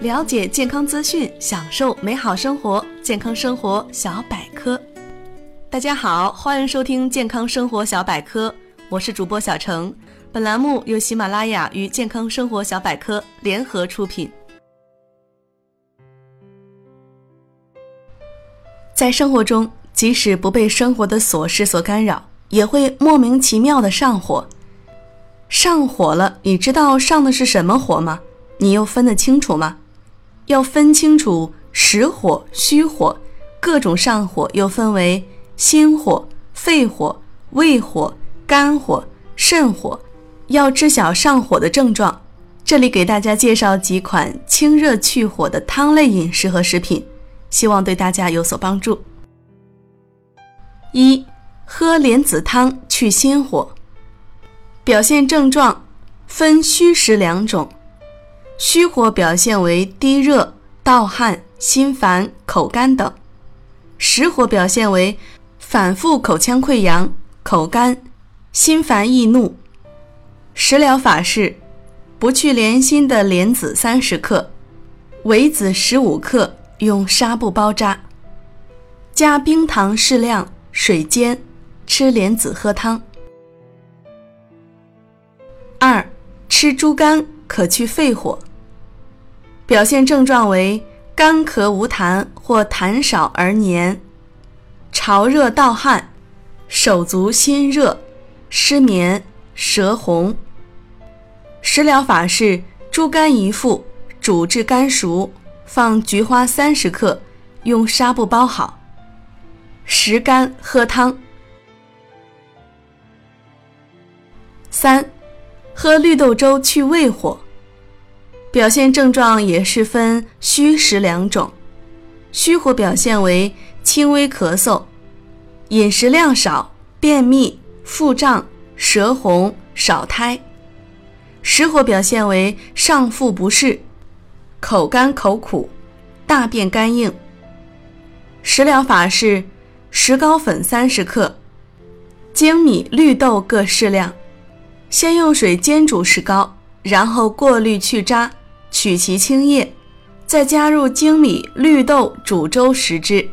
了解健康资讯，享受美好生活。健康生活小百科，大家好，欢迎收听健康生活小百科，我是主播小程。本栏目由喜马拉雅与健康生活小百科联合出品。在生活中，即使不被生活的琐事所干扰，也会莫名其妙的上火。上火了，你知道上的是什么火吗？你又分得清楚吗？要分清楚实火、虚火，各种上火又分为心火、肺火、胃火、肝火、肾火。要知晓上火的症状，这里给大家介绍几款清热去火的汤类饮食和食品，希望对大家有所帮助。一、喝莲子汤去心火。表现症状分虚实两种。虚火表现为低热、盗汗、心烦、口干等；实火表现为反复口腔溃疡、口干、心烦易怒。食疗法是：不去莲心的莲子三十克，苇子十五克，用纱布包扎，加冰糖适量，水煎，吃莲子喝汤。二，吃猪肝可去肺火。表现症状为干咳无痰或痰少而黏，潮热盗汗，手足心热，失眠，舌红。食疗法是：猪肝一副，煮至肝熟，放菊花三十克，用纱布包好，食干喝汤。三，喝绿豆粥去胃火。表现症状也是分虚实两种，虚火表现为轻微咳嗽，饮食量少，便秘、腹胀、舌红、少苔；实火表现为上腹不适，口干口苦，大便干硬。食疗法是石膏粉三十克，粳米、绿豆各适量，先用水煎煮石膏，然后过滤去渣。取其清液，再加入粳米、绿豆煮粥食之。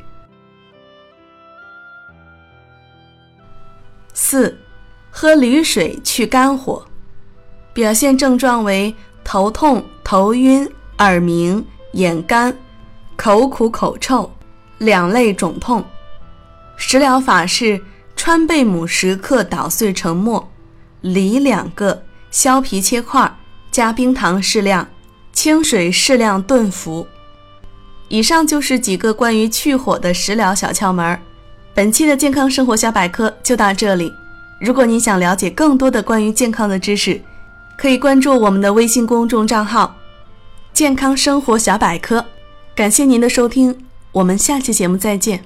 四、喝驴水去肝火，表现症状为头痛、头晕、耳鸣、眼干、口苦口臭、两肋肿痛。食疗法是川贝母十克捣碎成末，梨两个，削皮切块，加冰糖适量。清水适量炖服。以上就是几个关于去火的食疗小窍门儿。本期的健康生活小百科就到这里。如果你想了解更多的关于健康的知识，可以关注我们的微信公众账号“健康生活小百科”。感谢您的收听，我们下期节目再见。